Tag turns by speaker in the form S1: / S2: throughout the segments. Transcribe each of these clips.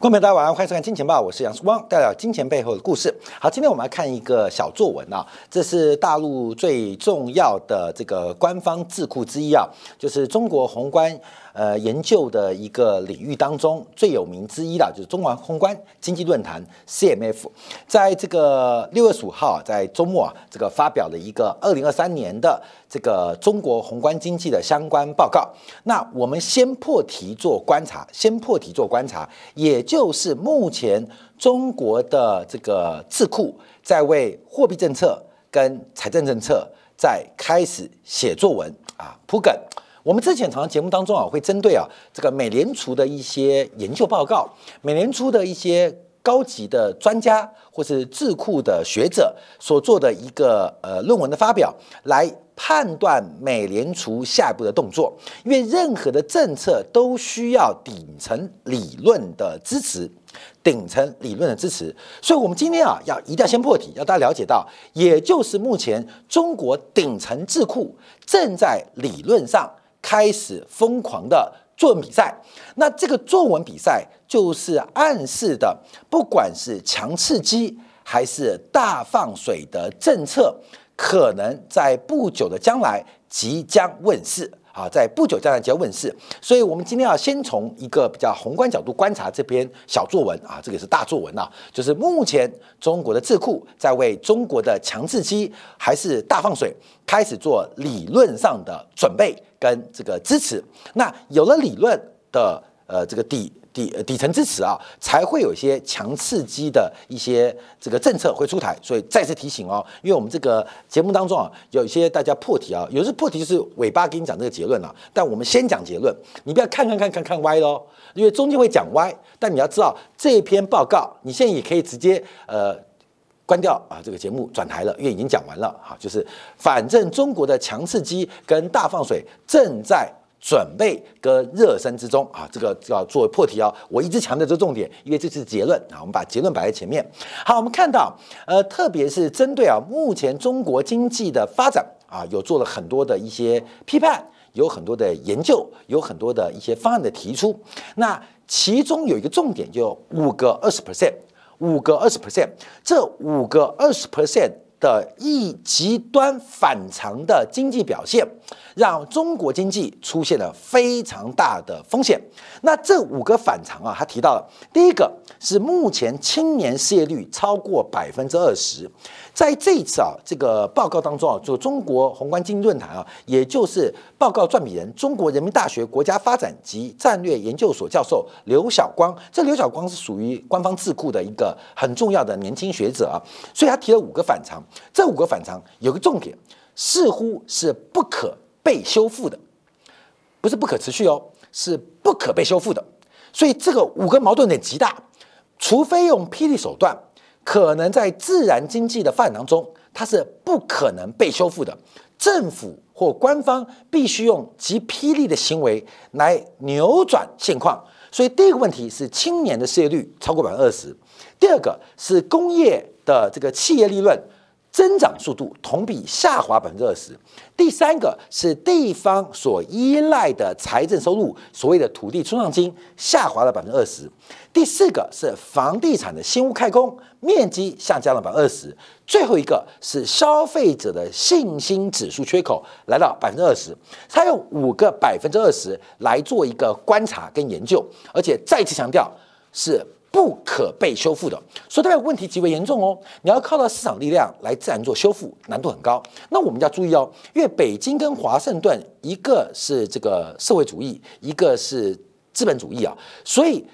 S1: 观众朋友大家晚上欢迎收看《金钱报》，我是杨树光，带来金钱背后的故事。好，今天我们来看一个小作文啊，这是大陆最重要的这个官方智库之一啊，就是中国宏观呃研究的一个领域当中最有名之一的，就是中国宏观经济论坛 CMF，在这个六月十五号在周末啊，这个发表了一个二零二三年的这个中国宏观经济的相关报告。那我们先破题做观察，先破题做观察，也就是目前中国的这个智库在为货币政策跟财政政策在开始写作文啊铺梗。我们之前常常节目当中啊，会针对啊这个美联储的一些研究报告，美联储的一些高级的专家或是智库的学者所做的一个呃论文的发表，来判断美联储下一步的动作。因为任何的政策都需要顶层理论的支持，顶层理论的支持。所以，我们今天啊，要一定要先破题，要大家了解到，也就是目前中国顶层智库正在理论上。开始疯狂的作文比赛，那这个作文比赛就是暗示的，不管是强刺激还是大放水的政策，可能在不久的将来即将问世。啊，在不久将来就要问世。所以，我们今天要先从一个比较宏观角度观察这篇小作文啊，这个是大作文啊，就是目前中国的智库在为中国的强刺激还是大放水开始做理论上的准备。跟这个支持，那有了理论的呃这个底底底层支持啊，才会有一些强刺激的一些这个政策会出台。所以再次提醒哦，因为我们这个节目当中啊，有一些大家破题啊，有时破题是尾巴给你讲这个结论啊，但我们先讲结论，你不要看看看看看歪喽，因为中间会讲歪。但你要知道这篇报告，你现在也可以直接呃。关掉啊！这个节目转台了，因为已经讲完了哈。就是反正中国的强刺激跟大放水正在准备跟热身之中啊。这个要作为破题啊，我一直强调这个重点，因为这是结论啊。我们把结论摆在前面。好，我们看到呃，特别是针对啊目前中国经济的发展啊，有做了很多的一些批判，有很多的研究，有很多的一些方案的提出。那其中有一个重点，就五个二十 percent。五个二十 percent，这五个二十 percent 的一极端反常的经济表现，让中国经济出现了非常大的风险。那这五个反常啊，他提到了第一个是目前青年失业率超过百分之二十。在这一次啊，这个报告当中啊，就中国宏观经济论坛啊，也就是报告撰笔人中国人民大学国家发展及战略研究所教授刘晓光。这刘晓光是属于官方智库的一个很重要的年轻学者啊，所以他提了五个反常。这五个反常有个重点，似乎是不可被修复的，不是不可持续哦，是不可被修复的。所以这个五个矛盾点极大，除非用霹雳手段。可能在自然经济的发展当中，它是不可能被修复的。政府或官方必须用极霹雳的行为来扭转现况。所以，第一个问题是青年的失业率超过百分之二十；第二个是工业的这个企业利润。增长速度同比下滑百分之二十。第三个是地方所依赖的财政收入，所谓的土地出让金下滑了百分之二十。第四个是房地产的新屋开工面积下降了百分之二十。最后一个是消费者的信心指数缺口来到百分之二十。他用五个百分之二十来做一个观察跟研究，而且再次强调是。不可被修复的，所以代表问题极为严重哦。你要靠到市场力量来自然做修复，难度很高。那我们要注意哦，因为北京跟华盛顿一个是这个社会主义，一个是资本主义啊，所以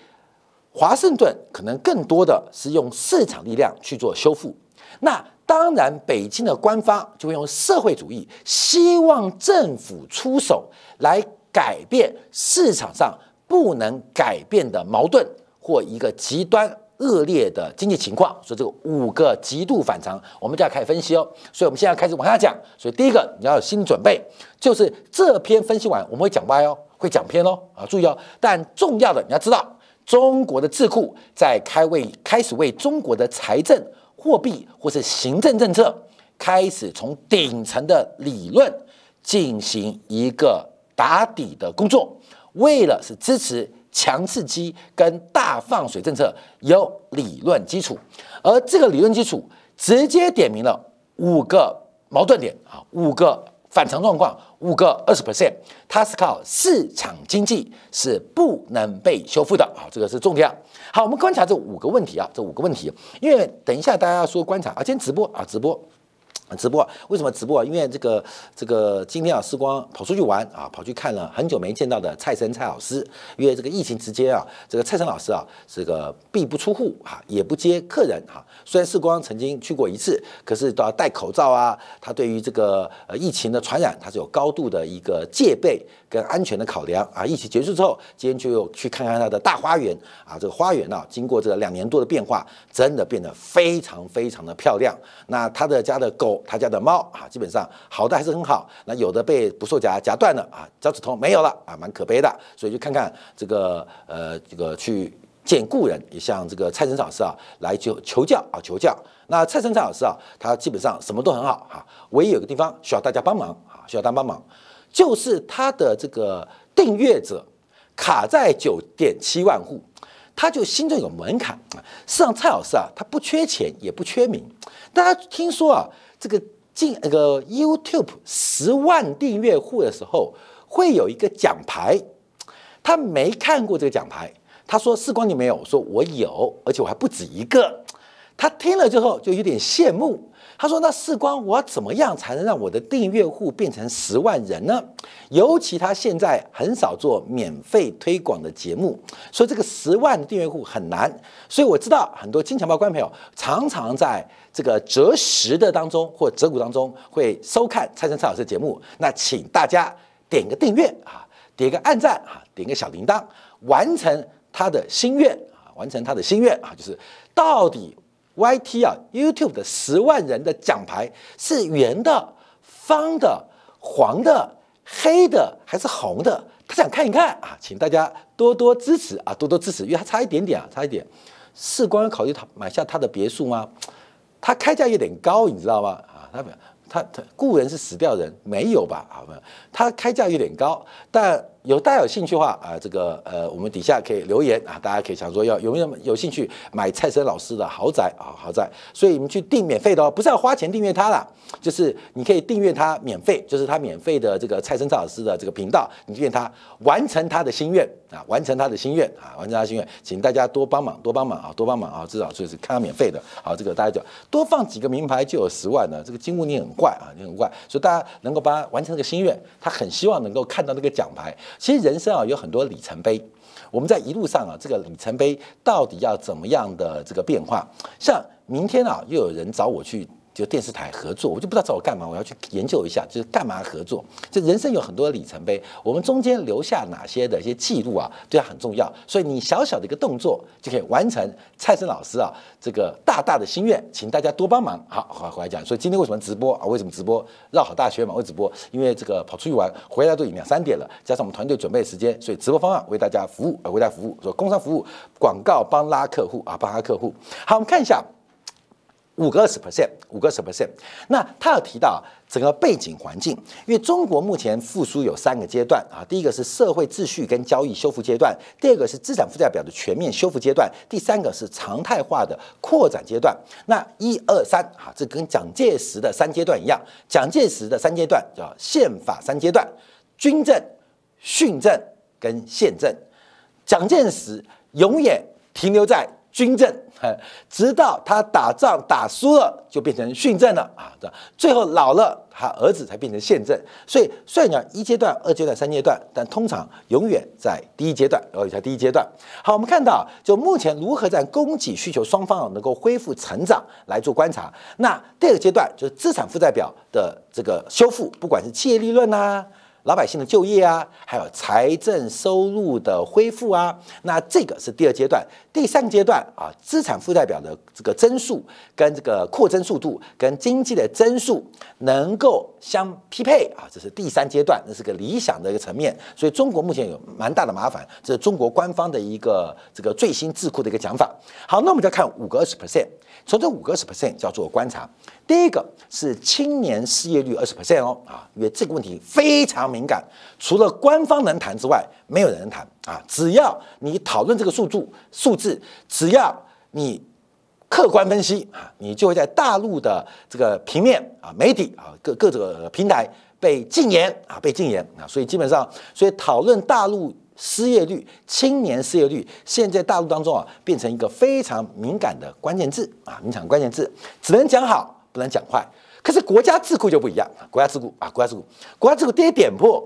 S1: 华盛顿可能更多的是用市场力量去做修复。那当然，北京的官方就会用社会主义，希望政府出手来改变市场上不能改变的矛盾。或一个极端恶劣的经济情况，所以这个五个极度反常，我们就要开始分析哦。所以我们现在开始往下讲。所以第一个你要有心理准备，就是这篇分析完我们会讲歪哦，会讲偏哦啊，注意哦。但重要的你要知道，中国的智库在开为开始为中国的财政、货币或是行政政策开始从顶层的理论进行一个打底的工作，为了是支持。强刺激跟大放水政策有理论基础，而这个理论基础直接点明了五个矛盾点啊，五个反常状况，五个二十 percent，它是靠市场经济是不能被修复的啊，这个是重点。好，我们观察这五个问题啊，这五个问题，因为等一下大家要说观察啊，今天直播啊，直播。直播为什么直播啊？因为这个这个今天啊，时光跑出去玩啊，跑去看了很久没见到的蔡生蔡老师。因为这个疫情期间啊，这个蔡生老师啊，这个闭不出户啊，也不接客人哈。虽然时光曾经去过一次，可是都要戴口罩啊。他对于这个呃疫情的传染，他是有高度的一个戒备跟安全的考量啊。疫情结束之后，今天就去看看他的大花园啊。这个花园啊，经过这个两年多的变化，真的变得非常非常的漂亮。那他的家的狗。他家的猫啊，基本上好的还是很好，那有的被捕兽夹夹断了啊，脚趾头没有了啊，蛮可悲的。所以就看看这个呃，这个去见故人，也向这个蔡神老师啊来求求教啊求教。那蔡神蔡老师啊，他基本上什么都很好哈，唯一有个地方需要大家帮忙啊，需要大家帮忙，就是他的这个订阅者卡在九点七万户，他就心中有门槛啊。事实上，蔡老师啊，他不缺钱也不缺名，大家听说啊。这个进那个 YouTube 十万订阅户的时候，会有一个奖牌。他没看过这个奖牌，他说：“世光你没有？”我说：“我有，而且我还不止一个。”他听了之后就有点羡慕。他说：“那世光，我怎么样才能让我的订阅户变成十万人呢？尤其他现在很少做免费推广的节目，所以这个十万订阅户很难。所以我知道很多金钱豹观众朋友常常在这个择时的当中或择股当中会收看蔡生蔡老师的节目。那请大家点个订阅啊，点个按赞啊，点个小铃铛，完成他的心愿啊，完成他的心愿啊，就是到底。” Y T 啊，YouTube 的十万人的奖牌是圆的、方的、黄的、黑的还是红的？他想看一看啊，请大家多多支持啊，多多支持，因为他差一点点啊，差一点。是光考虑他买下他的别墅吗？他开价有点高，你知道吗？啊，他他他雇人是死掉人，没有吧？好吧，他开价有点高，但。有大家有兴趣的话啊，这个呃，我们底下可以留言啊，大家可以想说要有没有有兴趣买蔡生老师的豪宅啊，豪宅，所以你们去订免费的哦，不是要花钱订阅他啦，就是你可以订阅他免费，就是他免费的这个蔡生蔡老师的这个频道，你订阅他，完成他的心愿啊，完成他的心愿啊，完成他心愿，请大家多帮忙，多帮忙啊，多帮忙啊，至少就是看他免费的，好，这个大家就多放几个名牌就有十万呢，这个金木你很怪啊，你很怪，所以大家能够帮他完成这个心愿，他很希望能够看到那个奖牌。其实人生啊有很多里程碑，我们在一路上啊，这个里程碑到底要怎么样的这个变化？像明天啊，又有人找我去。就电视台合作，我就不知道找我干嘛，我要去研究一下，就是干嘛合作。就人生有很多里程碑，我们中间留下哪些的一些记录啊，对他很重要。所以你小小的一个动作就可以完成蔡生老师啊这个大大的心愿，请大家多帮忙。好，回回来讲，所以今天为什么直播啊？为什么直播？绕好大学嘛，为直播？因为这个跑出去玩回来都已经两三点了，加上我们团队准备时间，所以直播方案为大家服务，呃，为大家服务，说工商服务广告帮拉客户啊，帮拉客户。好，我们看一下。五个二十 percent，五个十 percent。那他有提到整个背景环境，因为中国目前复苏有三个阶段啊，第一个是社会秩序跟交易修复阶段，第二个是资产负债表的全面修复阶段，第三个是常态化的扩展阶段。那一二三啊，这跟蒋介石的三阶段一样，蒋介石的三阶段叫宪法三阶段：军政、训政跟宪政。蒋介石永远停留在。军政，直到他打仗打输了，就变成训政了啊！这最后老了，他儿子才变成宪政。所以虽然讲一阶段、二阶段、三阶段，但通常永远在第一阶段，而且在第一阶段。好，我们看到就目前如何在供给需求双方能够恢复成长来做观察。那第二个阶段就是资产负债表的这个修复，不管是企业利润呐。老百姓的就业啊，还有财政收入的恢复啊，那这个是第二阶段。第三个阶段啊，资产负债表的这个增速跟这个扩增速度跟经济的增速能够相匹配啊，这是第三阶段，那是个理想的一个层面。所以中国目前有蛮大的麻烦，这是中国官方的一个这个最新智库的一个讲法。好，那我们再看五个二十 percent，从这五个二十 percent 叫做观察。第一个是青年失业率二十 percent 哦啊，因为这个问题非常。敏感，除了官方能谈之外，没有人能谈啊。只要你讨论这个数字数字，只要你客观分析啊，你就会在大陆的这个平面啊、媒体啊、各各个平台被禁言啊，被禁言啊。所以基本上，所以讨论大陆。失业率、青年失业率，现在大陆当中啊，变成一个非常敏感的关键字啊，敏感关键字，只能讲好，不能讲坏。可是国家智库就不一样啊，国家智库啊，国家智库，国家智库跌点破，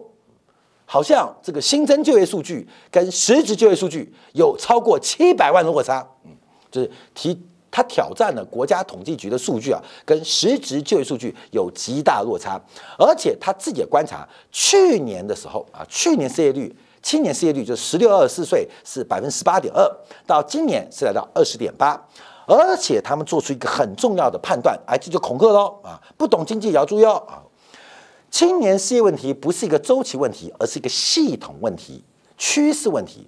S1: 好像这个新增就业数据跟实质就业数据有超过七百万的落差，嗯，就是提他挑战了国家统计局的数据啊，跟实质就业数据有极大落差，而且他自己的观察，去年的时候啊，去年失业率。青年失业率就十六二十四岁是百分之十八点二，到今年是来到二十点八，而且他们做出一个很重要的判断，哎，这就恐吓喽啊！不懂经济也要注意哦啊！青年失业问题不是一个周期问题，而是一个系统问题、趋势问题。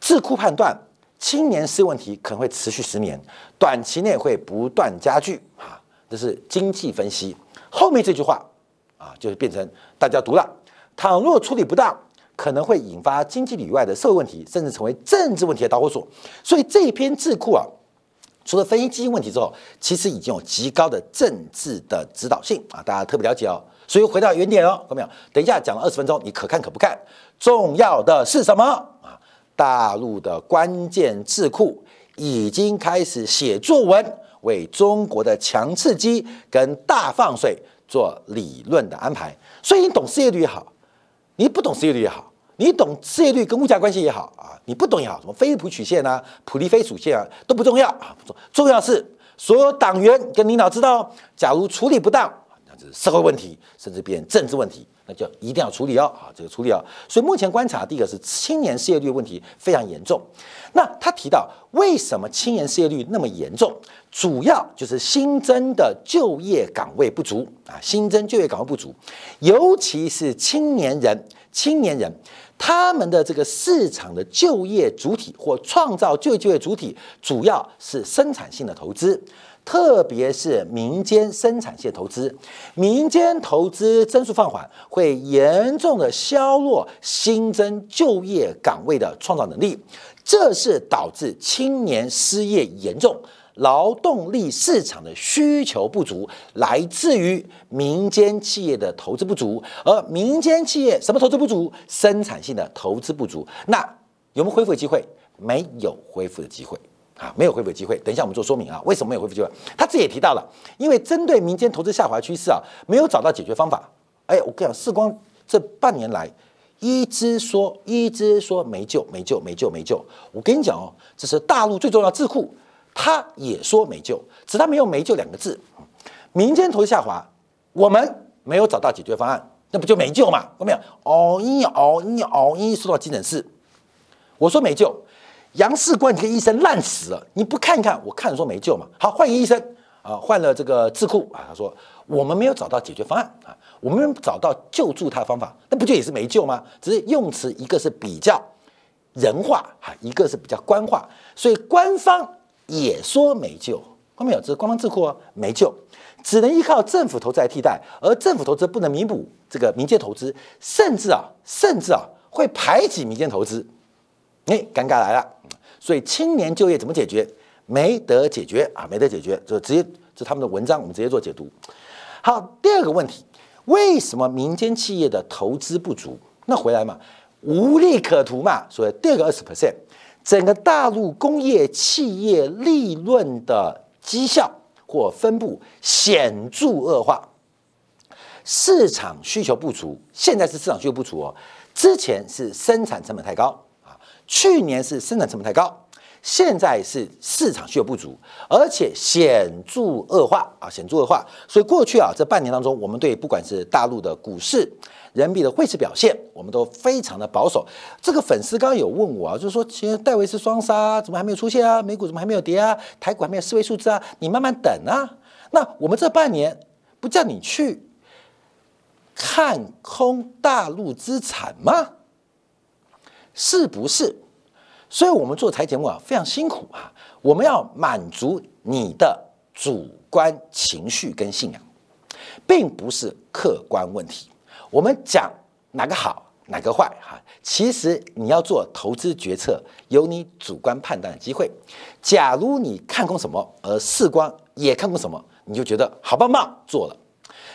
S1: 智库判断，青年失业问题可能会持续十年，短期内会不断加剧啊！这是经济分析。后面这句话啊，就是变成大家读了，倘若处理不当。可能会引发经济里外的社会问题，甚至成为政治问题的导火索。所以这一篇智库啊，除了分析基金问题之后，其实已经有极高的政治的指导性啊，大家特别了解哦。所以回到原点哦，看到没有？等一下讲了二十分钟，你可看可不看？重要的是什么啊？大陆的关键智库已经开始写作文，为中国的强刺激跟大放水做理论的安排。所以你懂失业率也好。你不懂失业率也好，你懂失业率跟物价关系也好啊，你不懂也好，什么菲利普曲线啊、普利菲属线啊都不重要啊，不重重要是所有党员跟领导知道，假如处理不当，社会问题，甚至变政治问题，那就一定要处理哦啊，这个处理哦。所以目前观察，第一个是青年失业率问题非常严重。那他提到为什么青年失业率那么严重？主要就是新增的就业岗位不足啊，新增就业岗位不足，尤其是青年人，青年人他们的这个市场的就业主体或创造就业就业主体，主要是生产性的投资，特别是民间生产性投资，民间投资增速放缓，会严重的削弱新增就业岗位的创造能力，这是导致青年失业严重。劳动力市场的需求不足，来自于民间企业的投资不足，而民间企业什么投资不足？生产性的投资不足。那有没有恢复的机会？没有恢复的机会啊，没有恢复机会。等一下我们做说明啊，为什么没有恢复机会？他自己也提到了，因为针对民间投资下滑趋势啊，没有找到解决方法。哎，我跟你讲，世光这半年来一直说，一直说没救，没救，没救，没救。我跟你讲哦，这是大陆最重要智库。他也说没救，只他没有没救两个字。民间投资下滑，我们没有找到解决方案，那不就没救嘛？有没有？熬一熬一熬一，说到急诊室，我说没救。杨世光这个医生烂死了，你不看一看？我看说没救嘛。好，换医生啊，换了这个智库啊，他说我们没有找到解决方案啊，我们找到救助他的方法，那不就也是没救吗？只是用词一个是比较人话哈，一个是比较官话，所以官方。也说没救，后面有这官方智库啊，没救，只能依靠政府投资来替代，而政府投资不能弥补这个民间投资，甚至啊，甚至啊会排挤民间投资，哎，尴尬来了。所以青年就业怎么解决？没得解决啊，没得解决，就直接这他们的文章，我们直接做解读。好，第二个问题，为什么民间企业的投资不足？那回来嘛，无利可图嘛，所以第二个二十 percent。整个大陆工业企业利润的绩效或分布显著恶化，市场需求不足。现在是市场需求不足哦，之前是生产成本太高，去年是生产成本太高。现在是市场需求不足，而且显著恶化啊，显著恶化。所以过去啊，这半年当中，我们对不管是大陆的股市、人民币的汇市表现，我们都非常的保守。这个粉丝刚刚有问我啊，就是说，其实戴维斯双杀怎么还没有出现啊？美股怎么还没有跌啊？台股还没有四位数字啊？你慢慢等啊。那我们这半年不叫你去看空大陆资产吗？是不是？所以，我们做财节目啊，非常辛苦啊。我们要满足你的主观情绪跟信仰，并不是客观问题。我们讲哪个好，哪个坏哈？其实你要做投资决策，有你主观判断的机会。假如你看空什么，而世光也看空什么，你就觉得好棒棒做了。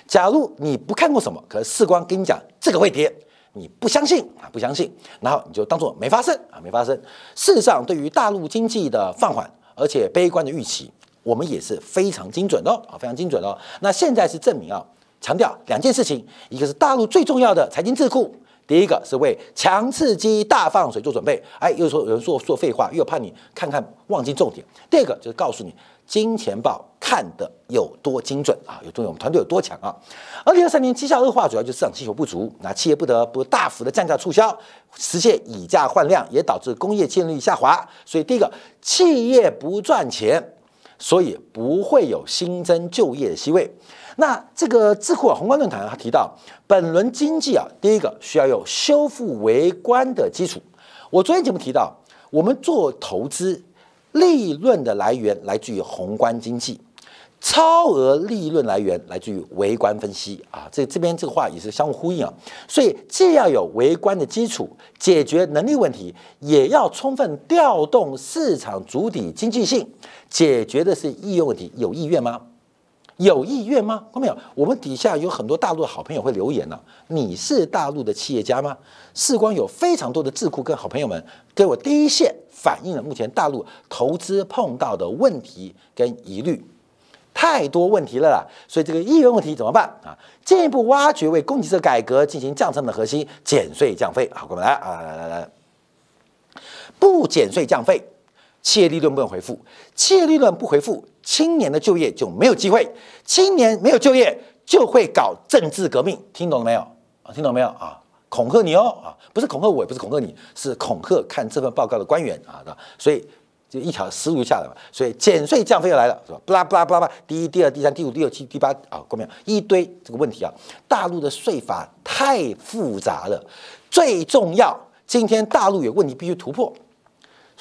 S1: 假如你不看过什么，可是世光跟你讲这个会跌，你不相信啊，不相信，然后你就当做没发生啊，没发生。事实上，对于大陆经济的放缓而且悲观的预期，我们也是非常精准的啊，非常精准的。那现在是证明啊，强调两件事情，一个是大陆最重要的财经智库，第一个是为强刺激大放水做准备。哎，又说有人说说废话，又怕你看看忘记重点。第二个就是告诉你。金钱豹看的有多精准啊？有多我们团队有多强啊？二零二三年绩效恶化，主要就是市场需求不足，那企业不得不大幅的降价促销，实现以价换量，也导致工业建立下滑。所以第一个，企业不赚钱，所以不会有新增就业的机会。那这个智库宏观论坛他提到，本轮经济啊，第一个需要有修复为观的基础。我昨天节目提到，我们做投资。利润的来源来自于宏观经济，超额利润来源来自于微观分析啊。这这边这个话也是相互呼应啊。所以既要有微观的基础解决能力问题，也要充分调动市场主体经济性，解决的是意愿问题。有意愿吗？有意愿吗？看到没有？我们底下有很多大陆的好朋友会留言呢。你是大陆的企业家吗？视光有非常多的智库跟好朋友们给我第一线反映了目前大陆投资碰到的问题跟疑虑，太多问题了啦。所以这个意愿问题怎么办啊？进一步挖掘为供给侧改革进行降成本的核心，减税降费。好，我们来啊，来来来，不减税降费。企业利润不能回复，企业利润不回复，青年的就业就没有机会，青年没有就业就会搞政治革命，听懂了没有啊？听懂没有啊？恐吓你哦啊，不是恐吓我，也不是恐吓你，是恐吓看这份报告的官员啊的，所以就一条思路下来嘛，所以减税降费又来了，是吧？不啦不啦不啦，第一、第二、第三、第五、第六、七、第八啊，过没有一堆这个问题啊？大陆的税法太复杂了，最重要，今天大陆有问题必须突破。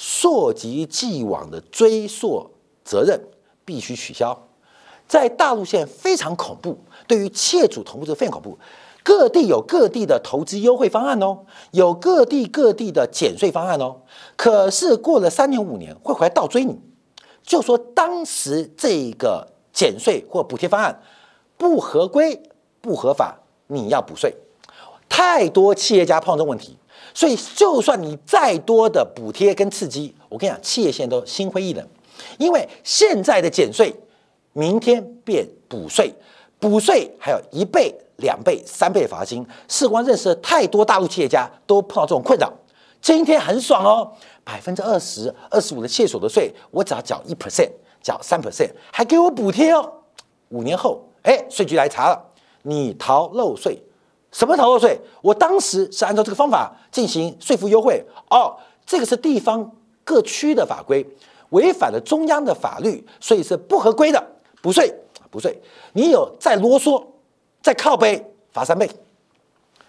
S1: 溯及既往的追溯责任必须取消，在大陆现非常恐怖，对于企业主投资非常恐怖。各地有各地的投资优惠方案哦，有各地各地的减税方案哦。可是过了三年五年会回来倒追你，就说当时这个减税或补贴方案不合规不合法，你要补税。太多企业家碰到问题。所以，就算你再多的补贴跟刺激，我跟你讲，企业现在都心灰意冷，因为现在的减税，明天变补税，补税还有一倍、两倍、三倍罚金。事关认识太多大陆企业家都碰到这种困扰。今天很爽哦，百分之二十二十五的企业所得税，我只要缴一 percent，缴三 percent，还给我补贴哦。五年后，哎，税局来查了，你逃漏税。什么逃漏税？我当时是按照这个方法进行税负优惠哦，这个是地方各区的法规，违反了中央的法律，所以是不合规的，补税补税。你有再啰嗦，再靠背，罚三倍。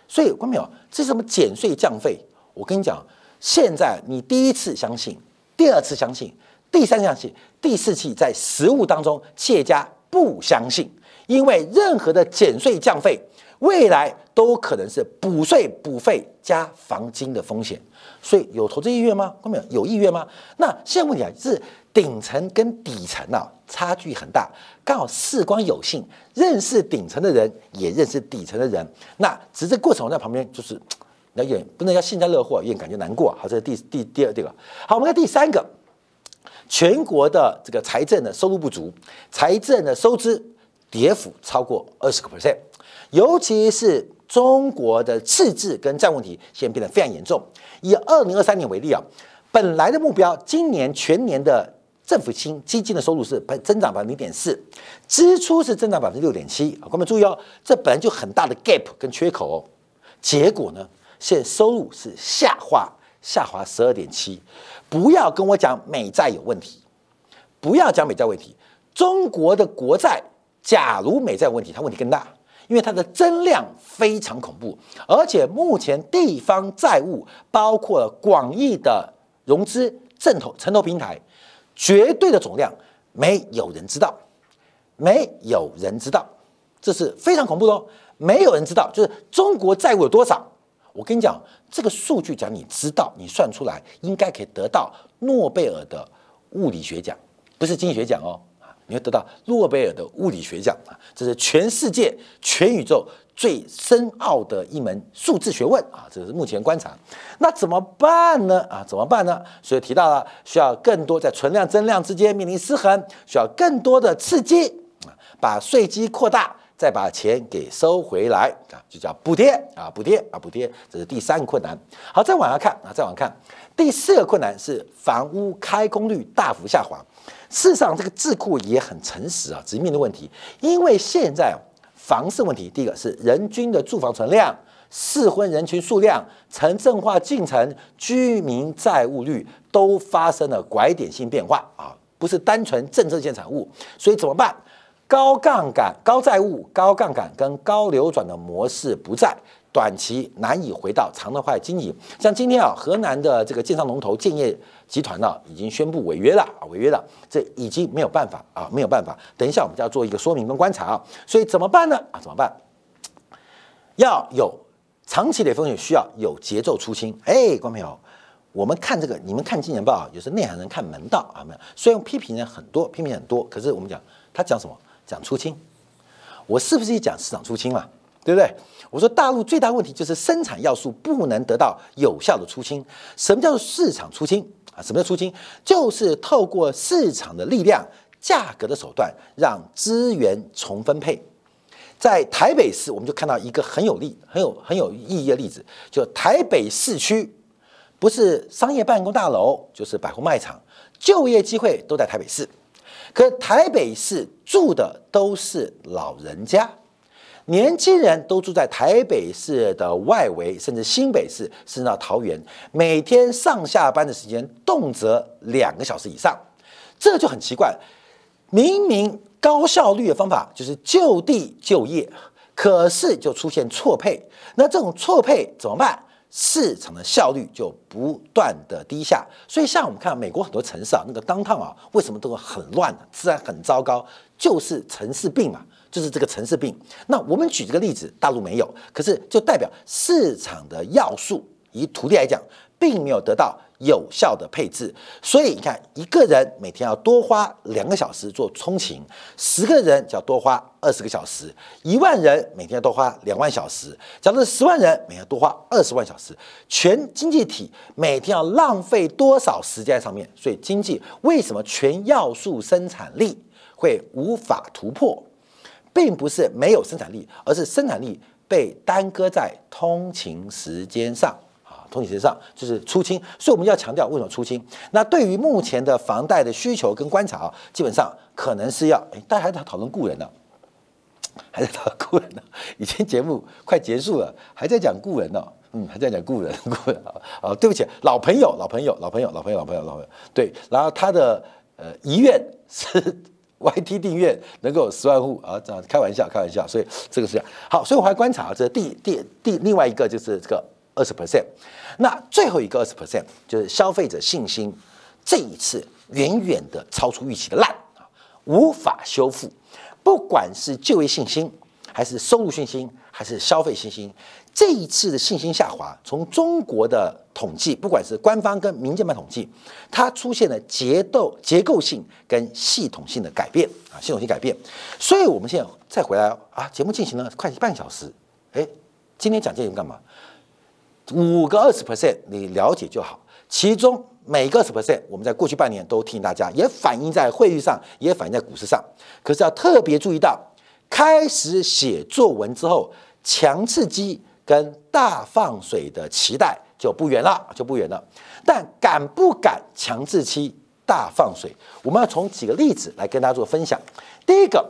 S1: 所以关没有？这是什么减税降费？我跟你讲，现在你第一次相信，第二次相信，第三次相信，第四次在实物当中，企业家不相信，因为任何的减税降费。未来都可能是补税补费加房金的风险，所以有投资意愿吗？有没有？有意愿吗？那现在问题啊，是顶层跟底层啊差距很大，刚好事光有幸认识顶层的人，也认识底层的人。那只是过程我在旁边就是有点不能叫幸灾乐祸，有点感觉难过。好，这是第第第二这个。好，我们看第三个，全国的这个财政的收入不足，财政的收支跌幅超过二十个 percent。尤其是中国的赤字跟债务问题，现在变得非常严重。以二零二三年为例啊，本来的目标，今年全年的政府金基金的收入是增长百分之零点四，支出是增长百分之六点七啊。各位注意哦，这本来就很大的 gap 跟缺口哦。结果呢，现在收入是下滑，下滑十二点七。不要跟我讲美债有问题，不要讲美债问题。中国的国债，假如美债问题，它问题更大。因为它的增量非常恐怖，而且目前地方债务包括了广义的融资正投城投平台，绝对的总量没有人知道，没有人知道，这是非常恐怖的哦，没有人知道，就是中国债务有多少，我跟你讲，这个数据讲你知道，你算出来应该可以得到诺贝尔的物理学奖，不是经济学奖哦。你会得到诺贝尔的物理学奖啊！这是全世界、全宇宙最深奥的一门数字学问啊！这是目前观察。那怎么办呢？啊，怎么办呢？所以提到了需要更多在存量增量之间面临失衡，需要更多的刺激啊，把税基扩大，再把钱给收回来啊，就叫补贴啊，补贴啊，补贴。这是第三个困难。好，再往下看啊，再往下看，第四个困难是房屋开工率大幅下滑。事实上，这个智库也很诚实啊，直面的问题。因为现在房市问题，第一个是人均的住房存量、适婚人群数量、城镇化进程、居民债务率都发生了拐点性变化啊，不是单纯政策性产物。所以怎么办？高杠杆、高债务、高杠杆跟高流转的模式不在。短期难以回到常态化经营，像今天啊，河南的这个建商龙头建业集团呢，已经宣布违约了啊，违约了，这已经没有办法啊，没有办法。等一下我们就要做一个说明跟观察啊，所以怎么办呢？啊，怎么办？要有长期的风险，需要有节奏出清。哎，观众朋友，我们看这个，你们看金钱报啊，有时内行人看门道啊，没有。虽然批评人很多，批评很多，可是我们讲他讲什么？讲出清。我是不是一讲市场出清嘛？对不对？我说大陆最大问题就是生产要素不能得到有效的出清。什么叫做市场出清啊？什么叫出清？就是透过市场的力量、价格的手段，让资源重分配。在台北市，我们就看到一个很有利、很有很有意义的例子，就台北市区，不是商业办公大楼，就是百货卖场，就业机会都在台北市。可台北市住的都是老人家。年轻人都住在台北市的外围，甚至新北市，甚至到桃园，每天上下班的时间动辄两个小时以上，这就很奇怪。明明高效率的方法就是就地就业，可是就出现错配。那这种错配怎么办？市场的效率就不断的低下。所以像我们看美国很多城市啊，那个当趟啊，为什么都会很乱呢？自然很糟糕，就是城市病嘛。就是这个城市病。那我们举这个例子，大陆没有，可是就代表市场的要素，以土地来讲，并没有得到有效的配置。所以你看，一个人每天要多花两个小时做通勤，十个人就要多花二十个小时，一万人每天要多花两万小时。假如十万人每天多花二十万小时，全经济体每天要浪费多少时间在上面？所以经济为什么全要素生产力会无法突破？并不是没有生产力，而是生产力被耽搁在通勤时间上。啊，通勤时间上就是出清，所以我们要强调为什么出清。那对于目前的房贷的需求跟观察啊，基本上可能是要，哎，大家还在讨论故人呢，还在讨论故人呢，已经节目快结束了，还在讲故人呢，嗯，还在讲故人，故人。啊，啊，对不起，老朋友，老朋友，老朋友，老朋友，老朋友，老朋友，对，然后他的呃遗愿是。YT 订阅能够有十万户啊，这样开玩笑，开玩笑，所以这个是这样。好，所以我还观察，这第第第另外一个就是这个二十 percent，那最后一个二十 percent 就是消费者信心，这一次远远的超出预期的烂啊，无法修复，不管是就业信心，还是收入信心，还是消费信心。这一次的信心下滑，从中国的统计，不管是官方跟民间版统计，它出现了结构结构性跟系统性的改变啊，系统性改变。所以，我们现在再回来啊，节目进行了快半小时，哎，今天讲这个干嘛？五个二十 percent，你了解就好。其中每个二十 percent，我们在过去半年都提醒大家，也反映在汇率上，也反映在股市上。可是要特别注意到，开始写作文之后，强刺激。跟大放水的期待就不远了，就不远了。但敢不敢强制期大放水？我们要从几个例子来跟大家做分享。第一个，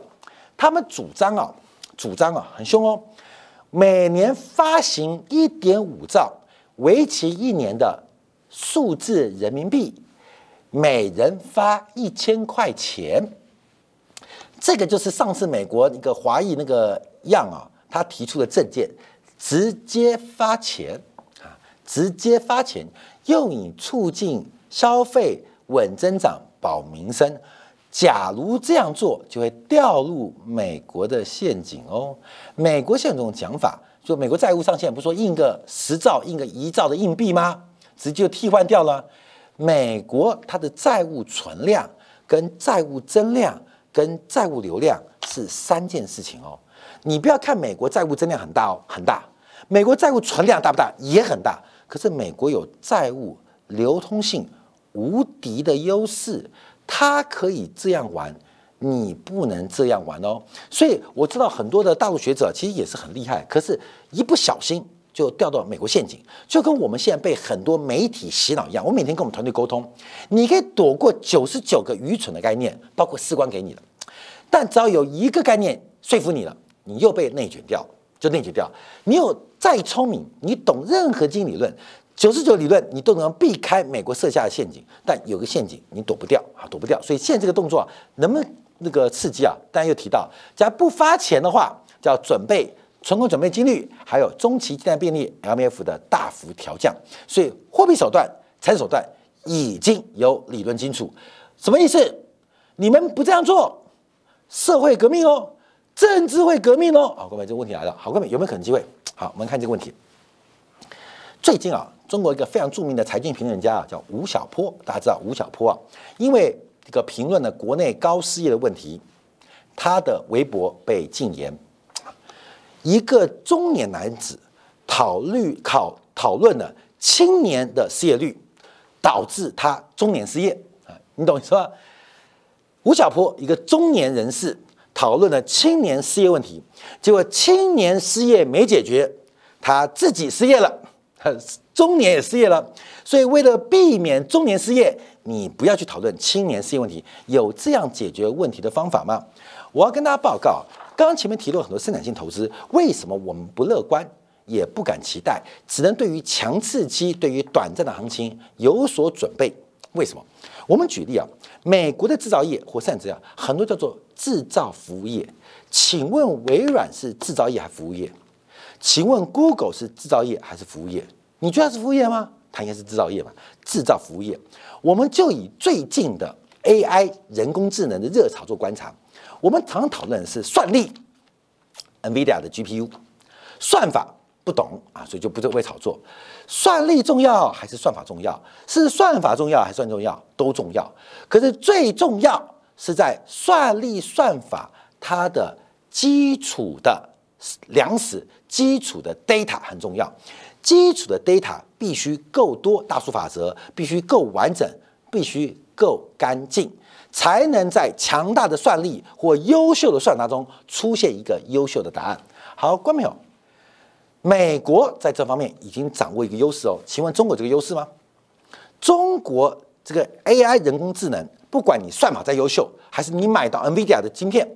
S1: 他们主张啊，主张啊，很凶哦，每年发行一点五兆，为期一年的数字人民币，每人发一千块钱。这个就是上次美国那个华裔那个样啊，他提出的政见。直接发钱啊，直接发钱，用以促进消费、稳增长、保民生。假如这样做，就会掉入美国的陷阱哦。美国现在这种讲法就美国债务上限不是说印个十兆、印个一兆的硬币吗？直接就替换掉了。美国它的债务存量、跟债务增量、跟债务流量是三件事情哦。你不要看美国债务增量很大哦，很大。美国债务存量大不大？也很大。可是美国有债务流通性无敌的优势，它可以这样玩。你不能这样玩哦，所以我知道很多的大陆学者其实也是很厉害，可是一不小心就掉到美国陷阱，就跟我们现在被很多媒体洗脑一样。我每天跟我们团队沟通，你可以躲过九十九个愚蠢的概念，包括士官给你的，但只要有一个概念说服你了，你又被内卷掉，就内卷掉。你有再聪明，你懂任何经理论，九十九理论你都能避开美国设下的陷阱，但有个陷阱你躲不掉啊，躲不掉。所以现在这个动作能不能？那个刺激啊，当然又提到，假如不发钱的话，叫准备存款准备金率，还有中期借贷便利 （MF） 的大幅调降。所以货币手段、财政手段已经有理论基础。什么意思？你们不这样做，社会革命哦，政治会革命哦。好，各位，这个问题来了。好，各位有没有可能机会？好，我们看这个问题。最近啊，中国一个非常著名的财经评论家啊，叫吴晓波，大家知道吴晓波啊，因为。一个评论了国内高失业的问题，他的微博被禁言。一个中年男子讨论考讨论了青年的失业率，导致他中年失业啊，你懂意思吧？吴晓波一个中年人士讨论了青年失业问题，结果青年失业没解决，他自己失业了，中年也失业了，所以为了避免中年失业。你不要去讨论青年失业问题，有这样解决问题的方法吗？我要跟大家报告，刚刚前面提了很多生产性投资，为什么我们不乐观，也不敢期待，只能对于强刺激、对于短暂的行情有所准备？为什么？我们举例啊，美国的制造业或甚至啊，很多叫做制造服务业。请问微软是制造业还是服务业？请问 Google 是制造业还是服务业？你觉得是服务业吗？它应该是制造业吧，制造服务业。我们就以最近的 AI 人工智能的热潮做观察。我们常讨论的是算力，NVIDIA 的 GPU，算法不懂啊，所以就不会炒作。算力重要还是算法重要？是算法重要还是算重要？都重要。可是最重要是在算力算法它的基础的粮食、基础的 data 很重要。基础的 data 必须够多，大数法则必须够完整，必须够干净，才能在强大的算力或优秀的算法中出现一个优秀的答案。好，关没有，美国在这方面已经掌握一个优势哦。请问中国这个优势吗？中国这个 AI 人工智能，不管你算法再优秀，还是你买到 NVIDIA 的晶片，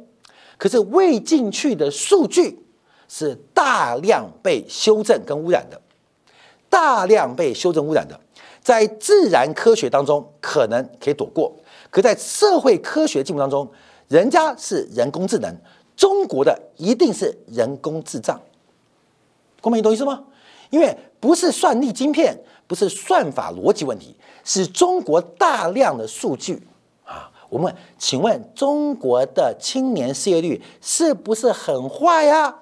S1: 可是喂进去的数据是大量被修正跟污染的。大量被修正污染的，在自然科学当中可能可以躲过，可在社会科学进步当中，人家是人工智能，中国的一定是人工智障。公民，懂意思吗？因为不是算力晶片，不是算法逻辑问题，是中国大量的数据。我们请问，中国的青年失业率是不是很坏呀？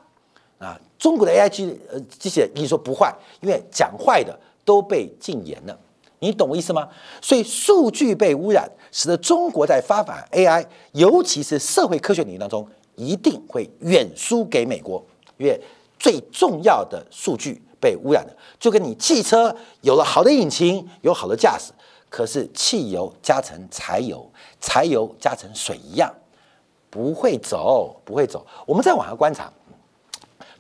S1: 啊？中国的 AI 机呃机器人，你说不坏，因为讲坏的都被禁言了，你懂我意思吗？所以数据被污染，使得中国在发展 AI，尤其是社会科学领域当中，一定会远输给美国，因为最重要的数据被污染了，就跟你汽车有了好的引擎，有好的驾驶，可是汽油加成柴油，柴油加成水一样，不会走，不会走。我们再往下观察。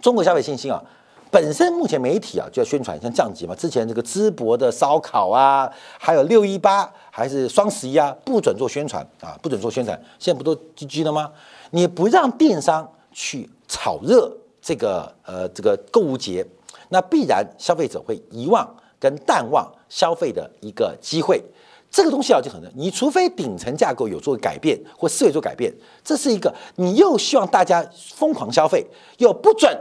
S1: 中国消费信心啊，本身目前媒体啊就要宣传像降级嘛，之前这个淄博的烧烤啊，还有六一八还是双十一啊，不准做宣传啊，不准做宣传，现在不都 GG 了吗？你不让电商去炒热这个呃这个购物节，那必然消费者会遗忘跟淡忘消费的一个机会。这个东西啊就很难，你除非顶层架构有做改变或思维做改变，这是一个你又希望大家疯狂消费，又不准。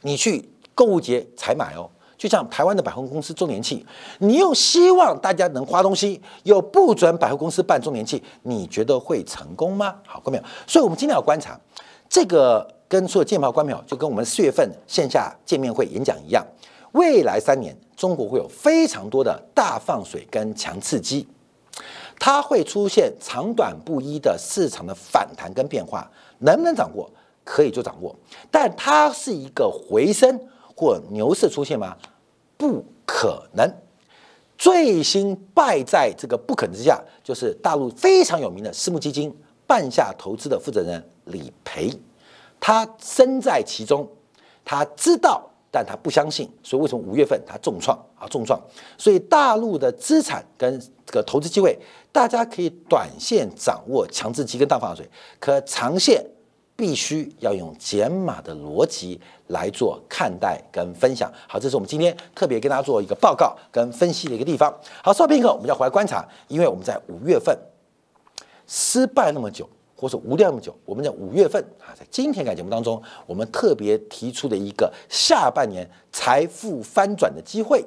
S1: 你去购物节采买哦，就像台湾的百货公司周年庆，你又希望大家能花东西，又不准百货公司办周年庆，你觉得会成功吗？好，各位朋友，所以我们今天要观察这个。跟所有建炮官朋友，就跟我们四月份线下见面会演讲一样，未来三年中国会有非常多的大放水跟强刺激，它会出现长短不一的市场的反弹跟变化，能不能掌握？可以就掌握，但它是一个回升或牛市出现吗？不可能。最新败在这个不可能之下，就是大陆非常有名的私募基金半夏投资的负责人李培，他身在其中，他知道，但他不相信，所以为什么五月份他重创啊重创？所以大陆的资产跟这个投资机会，大家可以短线掌握强制期跟大放水，可长线。必须要用减码的逻辑来做看待跟分享。好，这是我们今天特别跟大家做一个报告跟分析的一个地方。好，稍片刻，我们要回来观察，因为我们在五月份失败那么久，或者无量那么久，我们在五月份啊，在今天改节目当中，我们特别提出的一个下半年财富翻转的机会，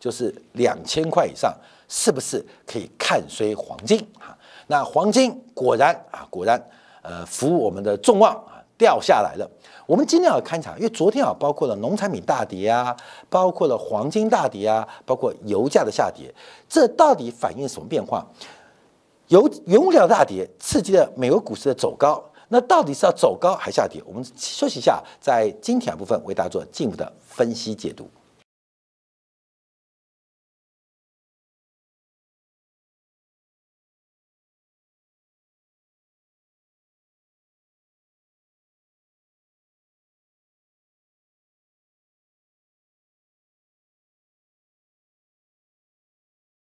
S1: 就是两千块以上，是不是可以看衰黄金啊？那黄金果然啊，果然。呃，服我们的众望啊，掉下来了。我们今天要勘察，因为昨天啊，包括了农产品大跌啊，包括了黄金大跌啊，包括油价的下跌，这到底反映什么变化？由原物料大跌刺激了美国股市的走高，那到底是要走高还是下跌？我们休息一下，在今天部分为大家做进一步的分析解读。